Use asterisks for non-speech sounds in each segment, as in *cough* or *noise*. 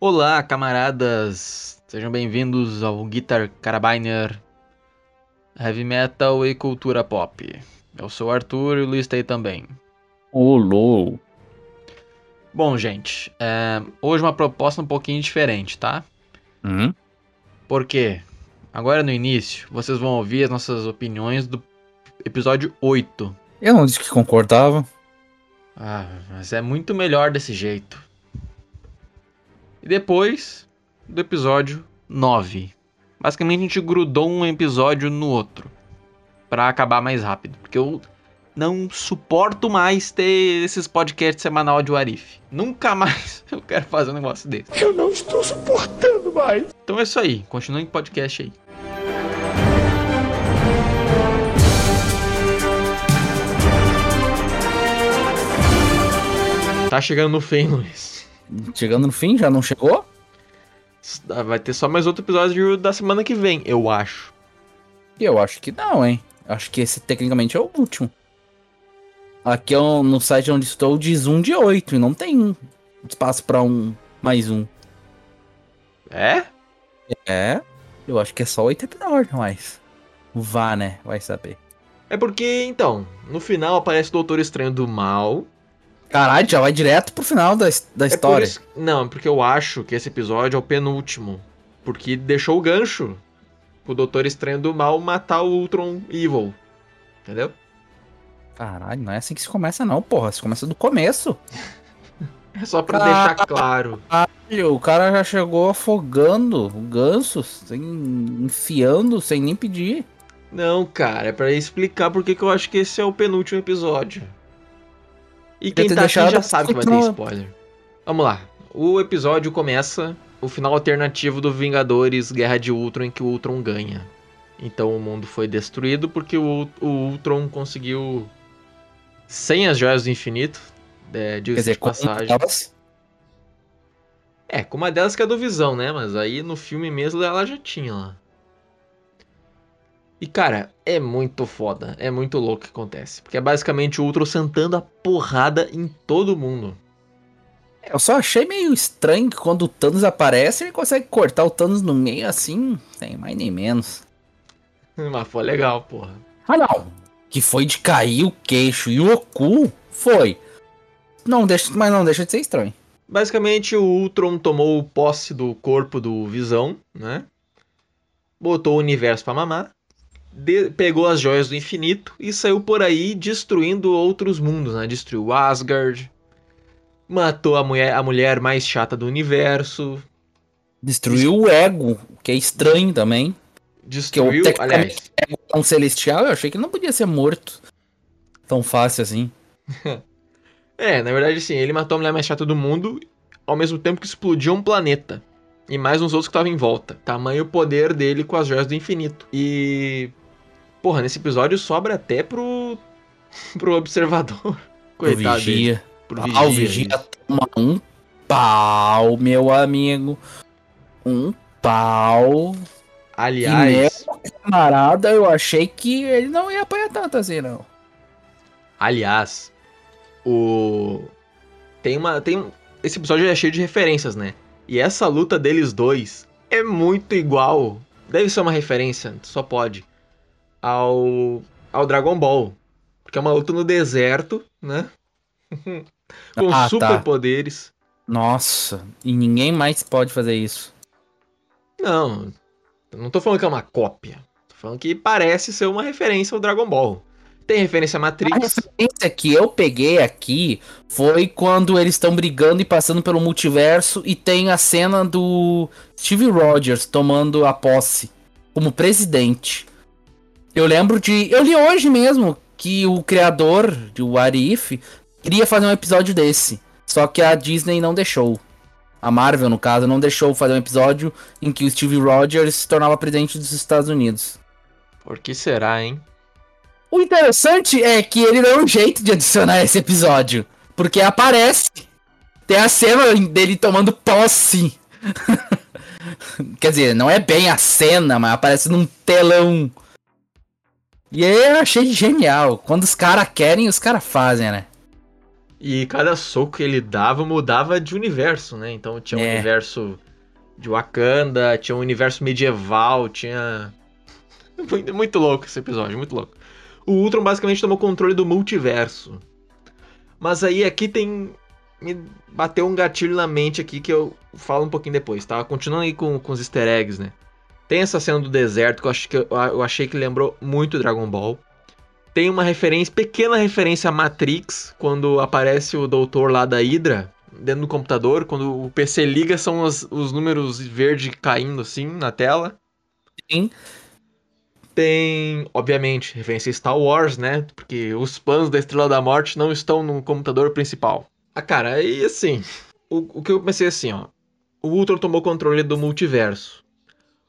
Olá, camaradas! Sejam bem-vindos ao Guitar Carabiner Heavy Metal e Cultura Pop. Eu sou o Arthur e o Luiz tá aí também. Olô! Bom, gente, é, hoje uma proposta um pouquinho diferente, tá? Hum? Por quê? Agora no início, vocês vão ouvir as nossas opiniões do episódio 8. Eu não disse que concordava. Ah, mas é muito melhor desse jeito. E depois do episódio 9. Basicamente a gente grudou um episódio no outro. Pra acabar mais rápido. Porque eu não suporto mais ter esses podcasts semanal de Warif. Nunca mais *laughs* eu quero fazer um negócio desse. Eu não estou suportando mais. Então é isso aí. Continuem com o podcast aí. Tá chegando no fim, Luiz. Chegando no fim, já não chegou? Vai ter só mais outro episódio da semana que vem, eu acho. Eu acho que não, hein? Acho que esse tecnicamente é o último. Aqui é no site onde estou diz um de oito e não tem espaço pra um mais um. É? É, eu acho que é só oito episódios, mas. Vá, né? Vai saber. É porque, então, no final aparece o Doutor Estranho do Mal. Caralho, já vai direto pro final da, da É por história. isso- Não, é porque eu acho que esse episódio é o penúltimo. Porque deixou o gancho pro Doutor Estranho do Mal matar o Ultron Evil. Entendeu? Caralho, não é assim que se começa, não, porra. Se começa do começo. *laughs* É só pra Ah. deixar claro. Caralho, O cara já chegou afogando o ganso, sem, enfiando, sem nem pedir. Não, cara, é pra explicar porque que eu acho que esse é o penúltimo episódio. E quem tá aqui já sabe que vai ter spoiler. Vamos lá. O episódio começa o final alternativo do Vingadores Guerra de Ultron em que o Ultron ganha. Então o mundo foi destruído porque o, o Ultron conseguiu sem as joias do infinito. É, Quer diga-se dizer, de com passagem. elas, É, com uma delas que é do Visão, né? Mas aí no filme mesmo ela já tinha lá. E cara, é muito foda, é muito louco o que acontece. Porque é basicamente o Ultron sentando a porrada em todo mundo. Eu só achei meio estranho que quando o Thanos aparece, ele consegue cortar o Thanos no meio assim, sem mais nem menos. *laughs* Mas foi legal, porra. Ah não, que foi de cair o queixo e o cu, foi. Não deixa, mas não deixa de ser estranho. Basicamente o Ultron tomou posse do corpo do Visão, né? Botou o universo pra mamar. De- pegou as joias do infinito e saiu por aí destruindo outros mundos, né? Destruiu Asgard. Matou a mulher, a mulher mais chata do universo. Destruiu o ego, que é estranho também. Destruiu, tecnicamente- aliás, Ego tão celestial, eu achei que não podia ser morto tão fácil assim. *laughs* É, na verdade, sim, ele matou a mulher mais chata do mundo ao mesmo tempo que explodiu um planeta. E mais uns outros que estavam em volta. Tamanho poder dele com as joias do infinito. E. Porra, nesse episódio sobra até pro. *laughs* pro observador. *laughs* Pro Coitado dele. vigia. Pro Ah, o vigia. vigia toma um pau, meu amigo. Um pau. Aliás. Camarada, eu achei que ele não ia apanhar tanto assim, não. Aliás. O. Tem uma. Tem... Esse episódio é cheio de referências, né? E essa luta deles dois é muito igual. Deve ser uma referência, só pode. Ao. Ao Dragon Ball. Porque é uma luta no deserto, né? *laughs* Com Ah, tá. superpoderes. Nossa, e ninguém mais pode fazer isso. Não. Não tô falando que é uma cópia. Tô falando que parece ser uma referência ao Dragon Ball. Tem referência a A Matrix. referência que eu peguei aqui foi quando eles estão brigando e passando pelo multiverso e tem a cena do Steve Rogers tomando a posse como presidente. Eu lembro de. Eu li hoje mesmo que o criador de What If queria fazer um episódio desse. Só que a Disney não deixou. A Marvel, no caso, não deixou fazer um episódio em que o Steve Rogers se tornava presidente dos Estados Unidos. Por que será, hein? O interessante é que ele deu um jeito de adicionar esse episódio. Porque aparece. Tem a cena dele tomando posse. *laughs* Quer dizer, não é bem a cena, mas aparece num telão. E aí eu achei genial. Quando os caras querem, os caras fazem, né? E cada soco que ele dava mudava de universo, né? Então tinha um É. universo de Wakanda, tinha um universo medieval, tinha. *laughs* Muito, louco esse episódio, muito louco. O Ultron basicamente tomou controle do multiverso. Mas aí aqui tem. Me bateu um gatilho na mente aqui que eu falo um pouquinho depois, tá? Continuando aí com, com os easter eggs, né? Tem essa cena do deserto que eu, acho que eu, achei que lembrou muito Dragon Ball. Tem uma referência, pequena referência a Matrix, quando aparece o doutor lá da Hydra dentro do computador. Quando o PC liga, são os, os números verdes caindo assim na tela. Sim. Tem, obviamente, referência a Star Wars, né? Porque os planos da Estrela da Morte não estão no computador principal. Ah, cara, aí assim. O, o que eu pensei assim, ó. O Ultron tomou controle do multiverso.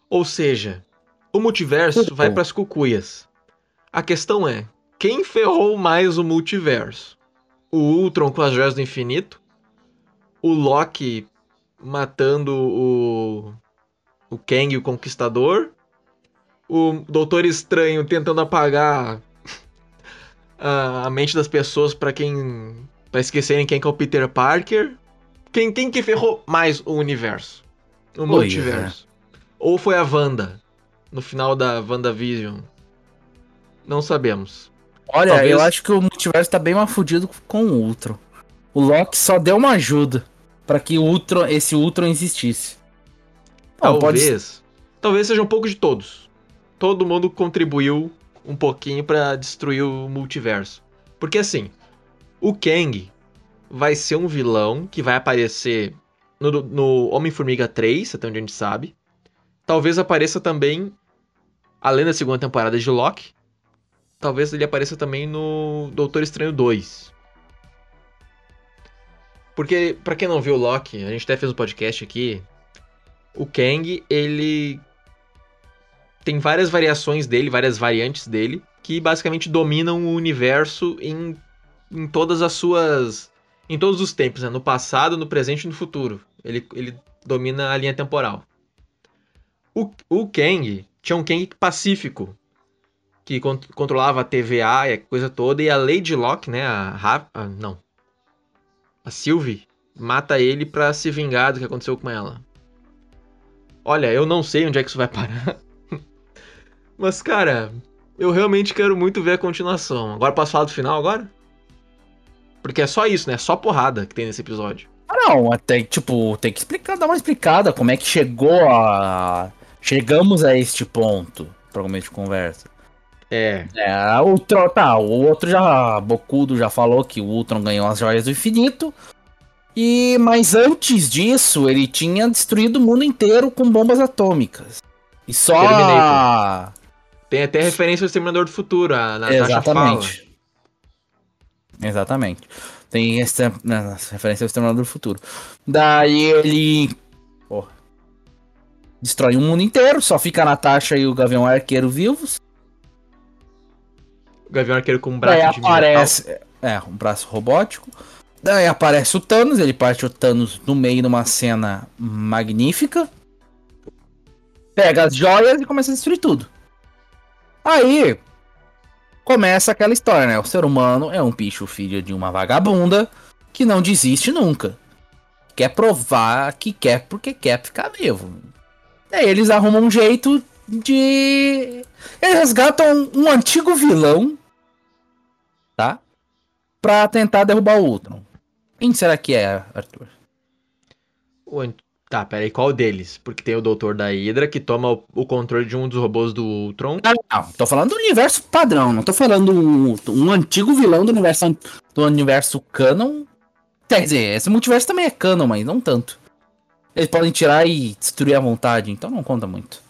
Ou seja, o multiverso Cucu. vai pras cucuias. A questão é: quem ferrou mais o multiverso? O Ultron com as joias do infinito? O Loki matando o. O Kang, o Conquistador? o Doutor Estranho tentando apagar *laughs* a, a mente das pessoas pra quem. para esquecerem quem que é o Peter Parker. Quem, quem que ferrou mais o universo? O Pois multiverso. Ou foi a Wanda? No final da WandaVision? Não sabemos. Olha, Talvez- eu acho que o multiverso tá bem mais fudido com o Ultron. O Loki só deu uma ajuda pra que o Ultron, esse Ultron existisse. Não, pode ser- Talvez. Talvez seja um pouco de todos. Todo mundo contribuiu um pouquinho pra destruir o multiverso. Porque assim, o Kang vai ser um vilão que vai aparecer no, no Homem-Formiga 3, até onde a gente sabe. Talvez apareça também, além da segunda temporada de Loki, talvez ele apareça também no Doutor Estranho 2. Porque, pra quem não viu o Loki, a gente até fez um podcast aqui, o Kang, ele tem várias variações dele, várias variantes dele, que basicamente dominam o universo em, em todas as suas. em todos os tempos, né? No passado, no presente e no futuro. Ele, ele domina a linha temporal. O, o Kang tinha um Kang pacífico, que con- controlava a TVA e a coisa toda, e a Lady Locke, né? A, não. A Sylvie mata ele pra se vingar do que aconteceu com ela. Olha, eu não sei onde é que isso vai parar. *laughs* Mas, cara, eu realmente quero muito ver a continuação. Agora posso falar do final agora? Porque é só isso, né? Só porrada que tem nesse episódio. Ah, não, até, tipo, tem que explicar, dar uma explicada como é que chegou a. Chegamos a este ponto, pra começo de conversa. É. É, o Ultron, tá, o outro já, Bocudo já falou que o Ultron ganhou as joias do infinito. E, mas antes disso, ele tinha destruído o mundo inteiro com bombas atômicas. E só. Terminator. Tem até referência ao Exterminador do Futuro, a Natasha Exatamente. Exatamente. Tem né, essa referência ao Exterminador do Futuro. Daí ele. Destrói o mundo inteiro, só fica a Natasha e o Gavião Arqueiro vivos. O Gavião Arqueiro com um braço Daí de aparece. É, um braço robótico. Daí aparece o Thanos, ele parte o Thanos no meio numa cena magnífica. Pega as joias e começa a destruir tudo. Aí começa aquela história, né? O ser humano é um bicho filho de uma vagabunda que não desiste nunca. Quer provar que quer porque quer ficar vivo. Daí eles arrumam um jeito de. Eles resgatam um antigo vilão tá? Pra tentar derrubar o Ultron. Quem será que é, Arthur? O Tá, peraí, qual deles? Porque tem o Doutor da Hydra que toma o, o controle de um dos robôs do Ultron. Não, não, tô falando do universo padrão, não tô falando um, um antigo vilão do universo do universo canon. Quer dizer, esse multiverso também é canon, mas não tanto. Eles podem tirar e destruir à vontade, então não conta muito.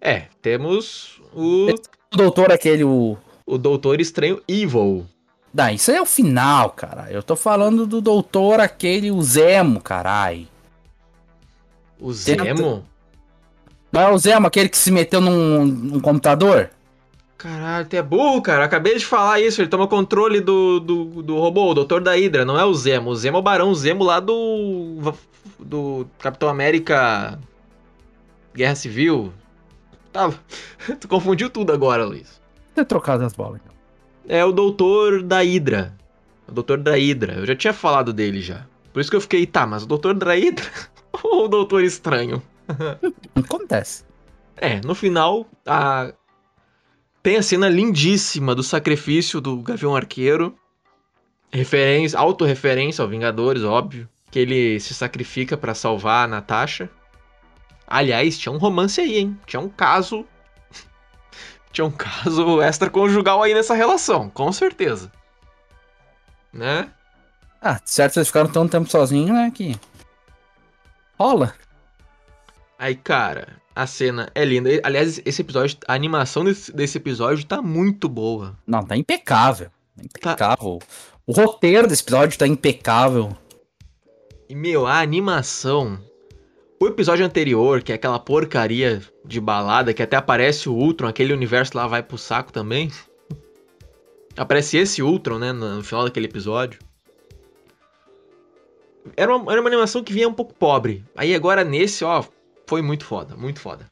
É, temos o, O doutor é aquele, o... o Doutor Estranho Evil. Dá, isso aí é o final, cara. Eu tô falando do doutor aquele, o Zemo, carai. O Zemo? Não é o Zemo, aquele que se meteu num, num computador? Caralho, tu é burro, cara. Acabei de falar isso. Ele toma controle do, do, do robô, o Doutor da Hydra. Não é o Zemo. O Zemo é o Barão Zemo lá do. Do Capitão América. Guerra Civil. Tá. *laughs* tu confundiu tudo agora, Luiz. Ter trocado as bolas. então. É o Doutor da Hydra. O Dr. Draidra. Eu já tinha falado dele já. Por isso que eu fiquei, tá, mas o Dr. Draidra *laughs* ou o Doutor Estranho? Acontece. É, no final, a... tem a cena lindíssima do sacrifício do Gavião Arqueiro. Referência, autorreferência ao Vingadores, óbvio. Que ele se sacrifica pra salvar a Natasha. Aliás, tinha um romance aí, hein? Tinha um caso. *laughs* tinha um caso extraconjugal aí nessa relação, com certeza. Né? Ah, certo, eles ficaram tanto tempo sozinhos, né? Que. Rola. Aí, cara, a cena é linda. Aliás, esse episódio, a animação desse, desse episódio tá muito boa. Não, tá impecável. Impecável. O roteiro desse episódio tá impecável. E, meu, a animação. O episódio anterior, que é aquela porcaria de balada, que até aparece o Ultron, aquele universo lá vai pro saco também. Aparece esse Ultron, né, no final daquele episódio. Era uma, era uma animação que vinha um pouco pobre. Aí agora nesse, ó, foi muito foda, muito foda.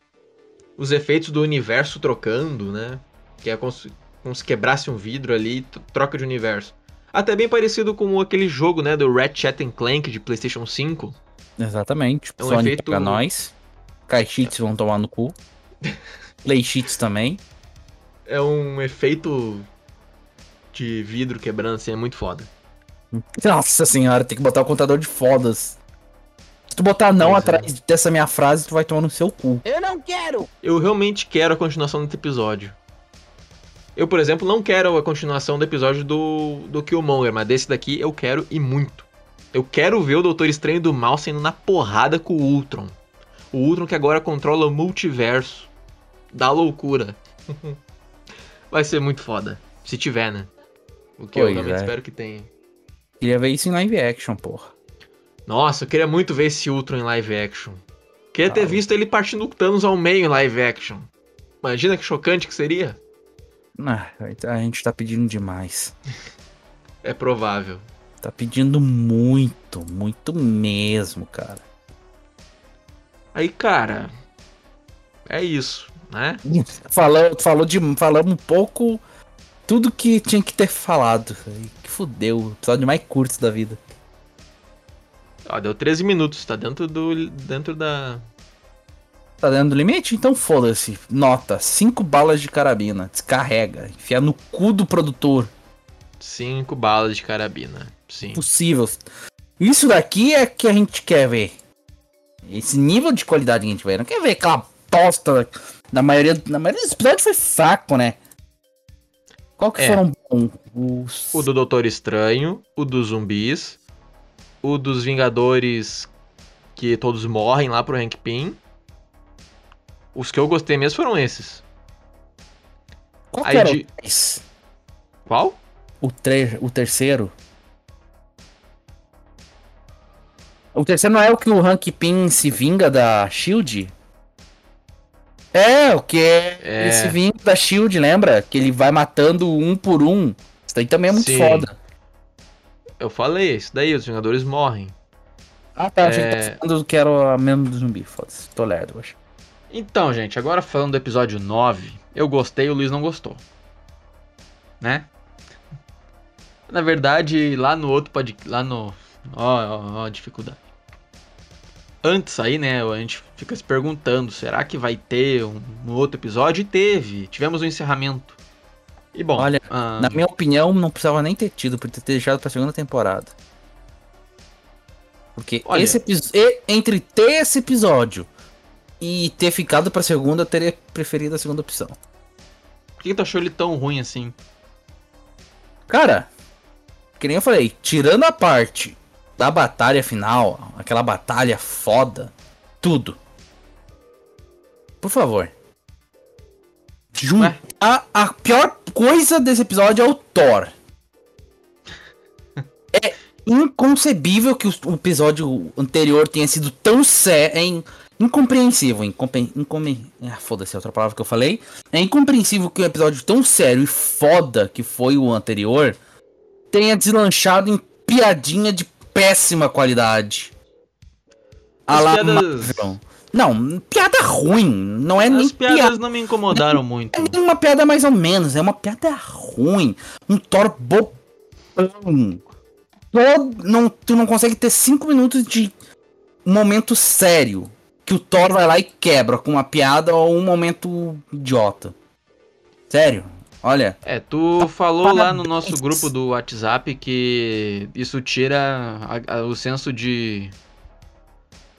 Os efeitos do universo trocando, né? Que é como se, como se quebrasse um vidro ali, troca de universo. Até bem parecido com aquele jogo, né, do Ratchet Clank de PlayStation 5. Exatamente. É um Sonic efeito... pra nós. Caixits vão tomar no cu. *laughs* Playsheets também. É um efeito de vidro quebrando, assim, é muito foda. Nossa senhora, tem que botar o contador de fodas. Se tu botar não pois atrás é. dessa minha frase, tu vai tomar no seu cu. Eu não quero! Eu realmente quero a continuação desse episódio. Eu, por exemplo, não quero a continuação do episódio do, do Killmonger, mas desse daqui eu quero e muito. Eu quero ver o Doutor Estranho do Mal sendo na porrada com o Ultron. O Ultron que agora controla o multiverso da loucura. *laughs* Vai ser muito foda. Se tiver, né? O que pois eu realmente é. espero que tenha. Queria ver isso em live action, porra. Nossa, eu queria muito ver esse Ultron em live action. Queria ter visto ele partindo Thanos ao meio em live action. Imagina que chocante que seria. Ah, a gente tá pedindo demais. *laughs* é provável. Tá pedindo muito, muito mesmo, cara. Aí, cara, é isso, né? *laughs* Falou, falou de, falamos um pouco tudo que tinha que ter falado. Que fudeu, o episódio mais curto da vida. Ó, deu 13 minutos, tá dentro do. dentro da. Tá dentro do limite? Então foda-se. Nota, 5 balas de carabina. Descarrega. Enfia no cu do produtor. 5 balas de carabina. Sim. Possível. Isso daqui é que a gente quer ver. Esse nível de qualidade que a gente vê. Não quer ver aquela bosta. Na maioria, na maioria dos episódios foi fraco, né? Qual que é. foram os... O do Doutor Estranho, o dos zumbis, o dos Vingadores que todos morrem lá pro Hank Pym. Os que eu gostei mesmo foram esses. Qual Aí de... o Qual? O, tre... o terceiro. O terceiro não é o que o Hank Pym se vinga da Shield? É, o que é, é. esse vinho da Shield, lembra? Que ele vai matando um por um. Isso daí também é muito Sim. foda. Eu falei, isso daí, os Vingadores morrem. Ah tá, é... achei que tá é. falando que era mesmo do zumbi, foda-se. Tô lerdo, acho. Então, gente, agora falando do episódio 9, eu gostei e o Luiz não gostou. Né? Na verdade, lá no outro pode. Lá no. Ó, ó, ó, dificuldade antes aí, né, a gente fica se perguntando, será que vai ter um, um outro episódio? E teve, tivemos um encerramento. E bom, olha, uh... na minha opinião, não precisava nem ter tido, por ter deixado pra segunda temporada. Porque olha... esse episódio, entre ter esse episódio e ter ficado pra segunda, eu teria preferido a segunda opção. Por que tu achou ele tão ruim assim? Cara, que nem eu falei, tirando a parte da batalha final, aquela batalha foda, tudo. Por favor. Juntar a pior coisa desse episódio é o Thor. *laughs* é inconcebível que o episódio anterior tenha sido tão sério. É incompreensível. Incompre, income, ah, Foda-se, é outra palavra que eu falei. É incompreensível que um episódio tão sério e foda que foi o anterior tenha deslanchado em piadinha de péssima qualidade. As piadas... Não, piada ruim. Não é As nem piadas piada... não me incomodaram muito. É uma piada mais ou menos. É uma piada ruim. Um Thor bo... Todo, não, tu não consegue ter cinco minutos de momento sério que o Thor vai lá e quebra com uma piada ou um momento idiota. Sério, olha. É, tu falou lá no nosso grupo do WhatsApp que isso tira a- a- o senso de.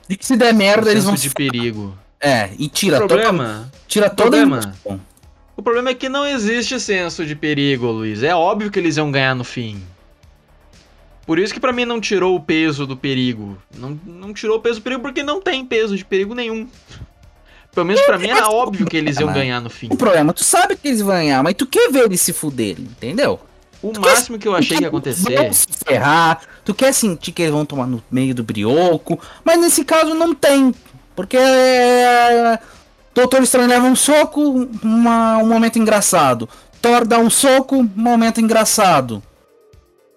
E que se der merda, o eles senso vão. de perigo. É, e O tira toda, problema, tira toda a problema- emoção. o problema é que não existe senso de perigo, Luiz. É óbvio que eles iam ganhar no fim. Por isso que pra mim não tirou o peso do perigo. Não, não tirou o peso do perigo porque não tem peso de perigo nenhum. Pelo menos pra mim era óbvio que eles iam ganhar no fim. O problema, tu sabe que eles vão ganhar, mas tu quer ver eles se fuderem, entendeu? O máximo que eu achei que ia acontecer. Vão se ferrar, tu quer sentir que eles vão tomar no meio do brioco, mas nesse caso não tem. Porque é, Doutor Estranho leva um soco, uma- um momento engraçado. Thor dá um soco, um momento engraçado.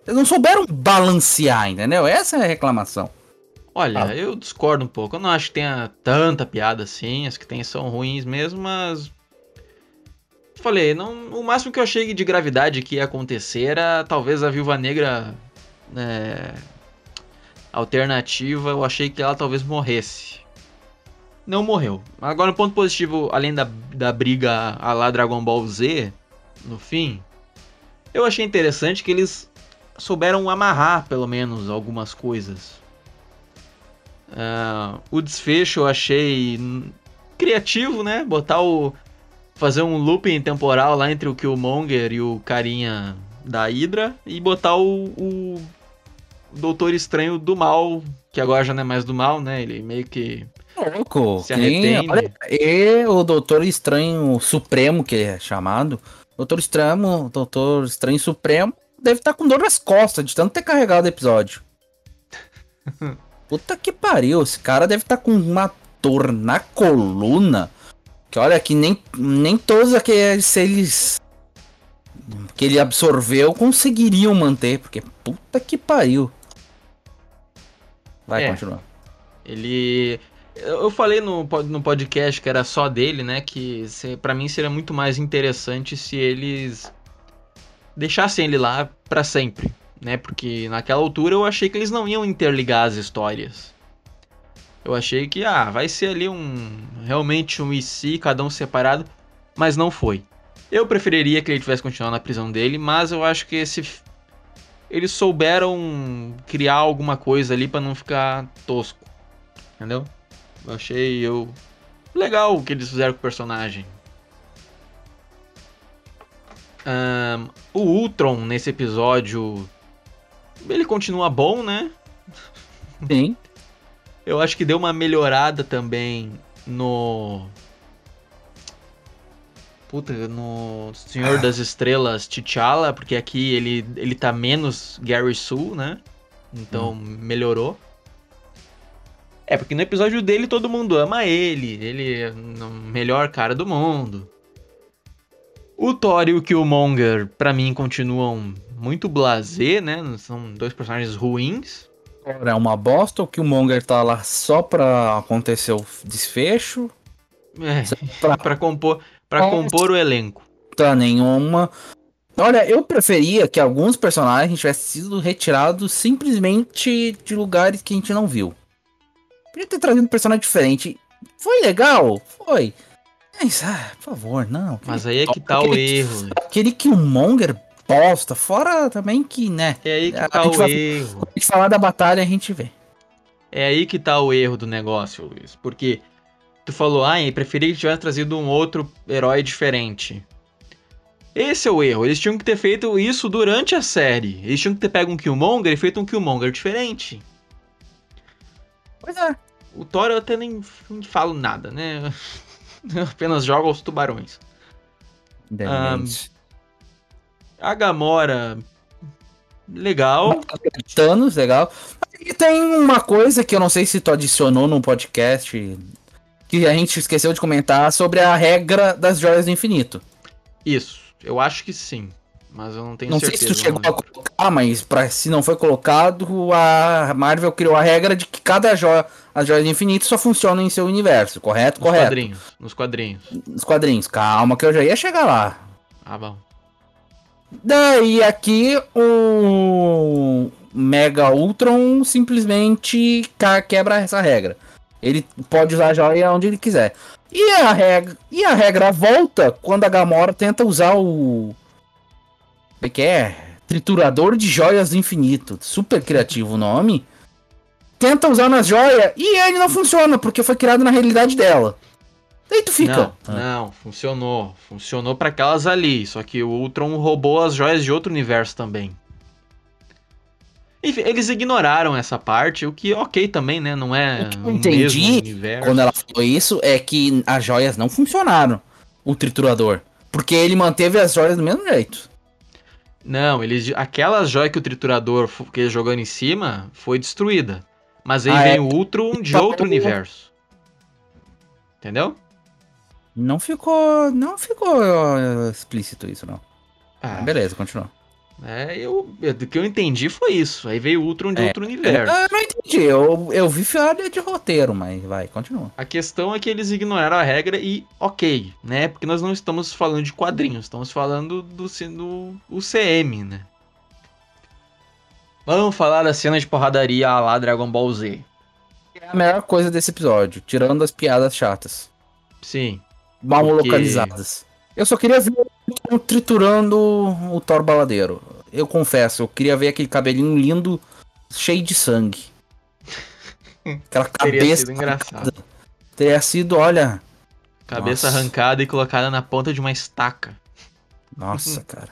Eles não souberam balancear, entendeu? Essa é a reclamação. Olha, Ah. eu discordo um pouco. Eu não acho que tenha tanta piada assim. As que tem são ruins mesmo, mas. Falei, não, o máximo que eu achei de gravidade que ia acontecer era talvez a Viúva Negra né, alternativa. Eu achei que ela talvez morresse. Não morreu. Agora, um ponto positivo, além da, da briga a lá Dragon Ball Z, no fim, eu achei interessante que eles souberam amarrar, pelo menos, algumas coisas. Ah, o desfecho eu achei criativo, né? Botar o. Fazer um looping temporal lá entre o Killmonger e o carinha da Hydra e botar o, o Doutor Estranho do mal, que agora já não é mais do mal, né? Ele meio que. Louco. Se que nem- arrepende. olha, e o Doutor Estranho Supremo, que é chamado. Doutor Estranho, Doutor Estranho Supremo, deve estar com dor nas costas de tanto ter carregado o episódio. *laughs* Puta que pariu, esse cara deve estar com uma dor na coluna. Que olha, que nem, nem todos aqueles eles que ele absorveu conseguiriam manter, porque puta que pariu. Vai, É. continua. Ele. Eu falei no, no podcast que era só dele, né? Que pra mim seria muito mais interessante se eles deixassem ele lá pra sempre, né? Porque naquela altura eu achei que eles não iam interligar as histórias. Eu achei que, ah, vai ser ali um. Realmente um IC, cada um separado, mas não foi. Eu preferiria que ele tivesse continuado na prisão dele, mas eu acho que esse. Eles souberam criar alguma coisa ali pra não ficar tosco. Entendeu? Eu achei eu legal o que eles fizeram com o personagem. Ahn, o Ultron nesse episódio ele continua bom, né? Sim. Eu acho que deu uma melhorada também no Puta, no Senhor das Estrelas T'Challa, porque aqui ele, ele tá menos Gary Sue, né? Então melhorou. É, porque no episódio dele todo mundo ama ele, ele é o melhor cara do mundo. O Thor e o Killmonger, pra mim, continuam muito blasé, né? São dois personagens ruins. É uma bosta, o Killmonger tá lá só pra acontecer o desfecho. É, Pra pra compor, pra É. compor o elenco. tá nenhuma. Olha, eu preferia que alguns personagens tivessem sido retirados simplesmente de lugares que a gente não viu. Podia ter trazido um personagem diferente. Foi legal? Foi. Mas, ah, por favor, não. Mas aí é que tá o Aquele- erro. Aquele Killmonger bosta. Fora também que, né? É aí que A tá o vai- erro. Quando a gente falar da batalha, a gente vê. É aí que tá o erro do negócio, Luiz. Porque tu falou, ah, preferia que tivesse trazido um outro herói diferente. Esse é o erro. Eles tinham que ter feito isso durante a série. Eles tinham que ter pego um Killmonger e feito um Killmonger diferente. Pois é. O Thor eu até nem, nem falo nada, né? *laughs* Eu apenas jogo aos tubarões. Demente. A Gamora. Legal. Thanos, legal. E tem uma coisa que eu não sei se tu adicionou no podcast que a gente esqueceu de comentar sobre a regra das joias do infinito. Isso. Eu acho que sim. Mas eu não tenho não sei certeza. se tu chegou não a colocar, mas pra, se não foi colocado, a Marvel criou a regra de que cada joia, as joias do infinito só funcionam em seu universo, correto? Nos Correto. quadrinhos. Nos quadrinhos. Nos quadrinhos. Calma que eu já ia chegar lá. Ah, bom. Daí aqui o Mega Ultron simplesmente quebra essa regra. Ele pode usar a joia onde ele quiser. E a regra, e a regra volta quando a Gamora tenta usar o. Como é que é? Triturador de joias do infinito. Super criativo o nome. Tenta usar nas joias e ele não funciona, porque foi criado na realidade dela. Daí tu fica. Não, não, funcionou. Funcionou pra aquelas ali. Só que o Ultron roubou as joias de outro universo também. Enfim, eles ignoraram essa parte, o que ok também, né? Não é O que eu entendi mesmo universo. Quando ela falou isso, é que as joias não funcionaram. O triturador. Porque ele manteve as joias do mesmo jeito. Não, eles, aquelas joias que o triturador que ele jogando em cima foi destruída. Mas aí Ah, vem é. o Ultron de Tá outro universo. Entendeu? Não ficou. Não ficou ó, explícito isso, não. Ah, Beleza, continua. é, eu, eu- do que eu entendi foi isso. Aí veio o Ultron de É. outro universo. Eu não entendi. Eu, eu vi falha de roteiro, mas vai, continua. A questão é que eles ignoraram a regra e ok, né? Porque nós não estamos falando de quadrinhos, estamos falando do, ci- do UCM, né? Vamos falar da cena de porradaria lá Dragon Ball Z. É a melhor coisa desse episódio, tirando as piadas chatas. Sim. Mal Porque- localizadas. Eu só queria ver o triturando o Thor baladeiro. Eu confesso, eu queria ver aquele cabelinho lindo, cheio de sangue. *laughs* Aquela Teria cabeça. sido engraçado. Teria sido, olha. Cabeça Nossa. arrancada e colocada na ponta de uma estaca. Nossa, cara.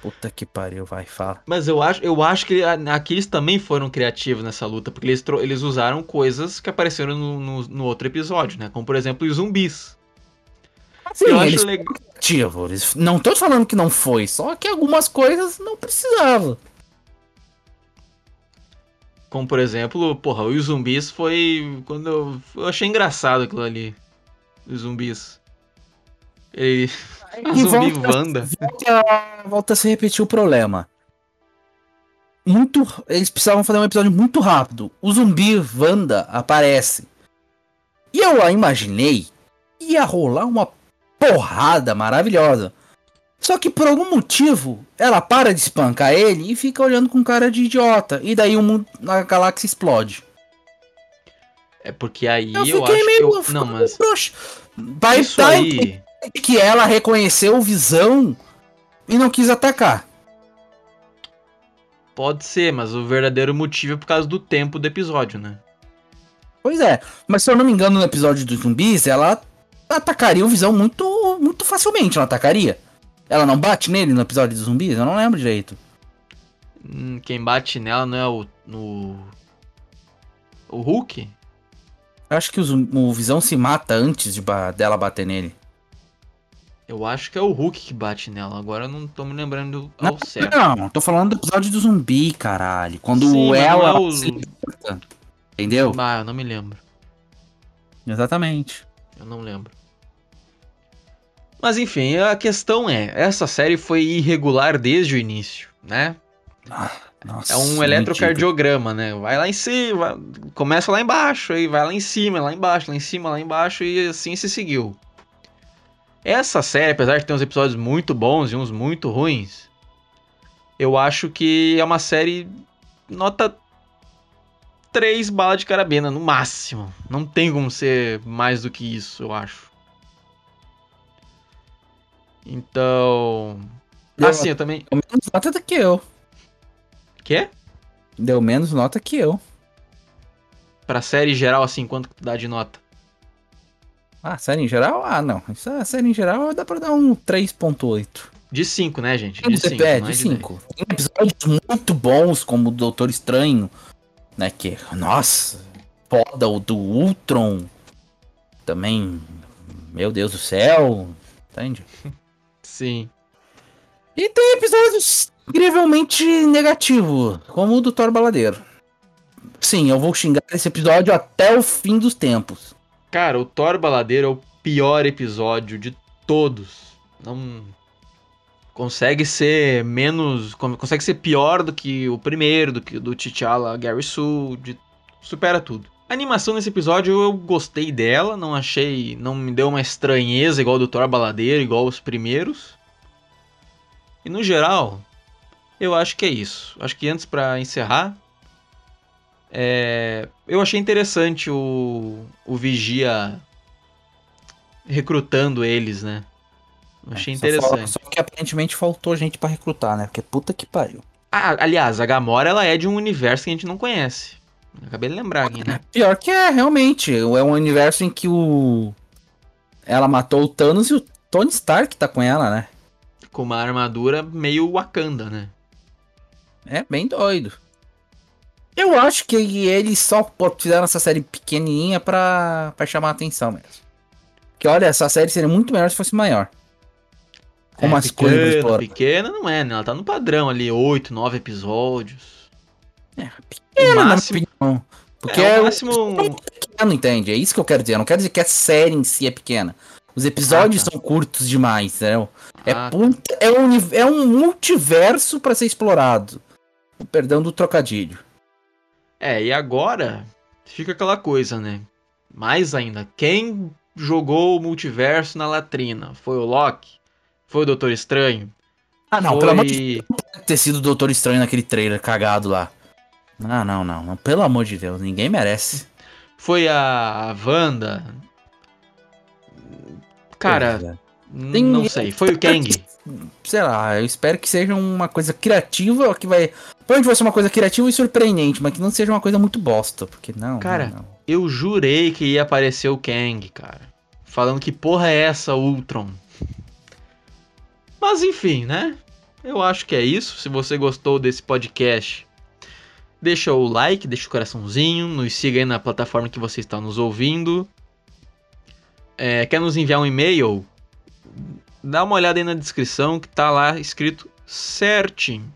Puta que pariu, vai, fala. Mas eu acho, eu acho que aqui eles também foram criativos nessa luta, porque eles, eles usaram coisas que apareceram no, no- no outro episódio, né? Como por exemplo os zumbis. Sim, eu eles acho legal. Eles- Não tô falando que não foi, só que algumas coisas não precisava. Como por exemplo, porra, os zumbis foi. Quando eu, eu achei engraçado aquilo ali. Os zumbis. Ele. *laughs* E zumbi volta- Wanda. Volta, volta a se repetir o problema. Muito. Eles precisavam fazer um episódio muito rápido. O zumbi Wanda aparece. E eu lá imaginei que ia rolar uma porrada maravilhosa. Só que por algum motivo ela para de espancar ele e fica olhando com cara de idiota. E daí o mundo, a galáxia explode. É porque aí Eu eu, fiquei acho meio. que. Eu, não, mas. Vai Isso a aí. que ela reconheceu o visão e não quis atacar. Pode ser, mas o verdadeiro motivo é por causa do tempo do episódio, né? Pois é, mas se eu não me engano, no episódio dos zumbis, ela atacaria o Visão muito, muito facilmente, não atacaria? Ela não bate nele no episódio dos zumbis? Eu não lembro direito. Hum, Quem bate nela não é o. No... O Hulk? Eu acho que o, o Visão se mata antes de ba- dela bater nele. Eu acho que é o Hulk que bate nela. Agora eu não tô me lembrando ao Não, certo. não, tô falando do episódio do zumbi, caralho. Quando Sim, ela é o-. Entendeu? Ah, eu não me lembro. Exatamente. Eu não lembro. Mas enfim, a questão é, essa série foi irregular desde o início, né? Nossa, É um eletrocardiograma, né? Vai lá em cima, vai- começa lá embaixo, aí vai lá em cima, lá embaixo, lá em cima, lá embaixo, e assim se seguiu. Essa série, apesar de ter uns episódios muito bons e uns muito ruins, eu acho que é uma série nota 3 bala de carabina, no máximo. Não tem como ser mais do que isso, eu acho. Então. Deu Assim, eu também. Deu menos nota do que eu. Quê? Deu menos nota que eu. Pra série geral, assim, quanto que tu dá de nota? Ah, série em geral? Ah, não. Isso, a série em geral dá pra dar um 3.8. De 5, né, gente? De 5. é, de 5. Tem episódios muito bons, como o Doutor Estranho, né? Que, nossa, foda, o do Ultron. Também, meu Deus do céu. Entende? *laughs* Sim. E tem episódios incrivelmente negativos, como o do Thor Baladeiro. Sim, eu vou xingar esse episódio até o fim dos tempos. Cara, o Thor Baladeiro é o pior episódio de todos. Não. Consegue ser menos. con- Consegue ser pior do que o primeiro, do que o do T'Challa, Gary Sue. Supera tudo. A animação nesse episódio eu gostei dela, não achei. Não me deu uma estranheza igual do Thor Baladeiro, igual os primeiros. E no geral, eu acho que é isso. Acho que antes para encerrar, é, eu achei interessante o, o Vigia recrutando eles, né? Eu achei É, Só interessante. fal- Só, que aparentemente faltou gente pra recrutar, né? Porque puta que pariu. Ah, aliás, a Gamora ela é de um universo que a gente não conhece. Acabei de lembrar aqui, né? *laughs* Pior que é, realmente. É um universo em que o. Ela matou o Thanos e o Tony Stark tá com ela, né? Com uma armadura meio Wakanda, né? É bem doido. Eu acho que eles só fizeram essa série pequenininha pra, pra chamar a atenção mesmo. Que olha, essa série seria muito melhor se fosse maior. Com é, coisas pra pequena, explorar. pequena não é, né? Ela tá no padrão ali, 8, 9 episódios. É, O pequena, na máximo, minha opinião. Porque é, é, o máximo pequeno, entende? É isso que eu quero dizer. Eu não quero dizer que a série em si é pequena. Os episódios Ah, tá. são curtos demais, entendeu? É, Ah, puta- é, um, é um multiverso pra ser explorado. O perdão do trocadilho. É, e agora fica aquela coisa, né? Mais ainda, quem jogou o multiverso na latrina? Foi o Loki? Foi o Doutor Estranho? Ah, não, Foi... pelo amor de Deus, ter sido o Doutor Estranho naquele trailer cagado lá. Não, não, não, não. Pelo amor de Deus, ninguém merece. Foi a, Wanda? Cara, é. não sei. Foi o Kang? Sei lá, eu espero que seja uma coisa criativa, que vai. Pode vai ser uma coisa criativa e surpreendente, mas que não seja uma coisa muito bosta, porque não. Cara, não, não. Eu jurei que ia aparecer o Kang, cara. Falando que porra é essa, Ultron? Mas enfim, né? Eu acho que é isso. Se você gostou desse podcast, deixa o like, deixa o coraçãozinho, nos siga aí na plataforma que você está nos ouvindo. É, quer nos enviar um e-mail? Dá uma olhada aí na descrição que tá lá escrito certinho.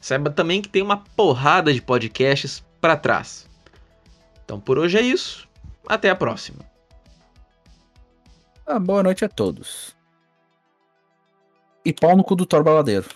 Saiba também que tem uma porrada de podcasts para trás. Então por hoje é isso. Até a próxima. Ah, boa noite a todos. E pau no cu do Thor Baladeiro.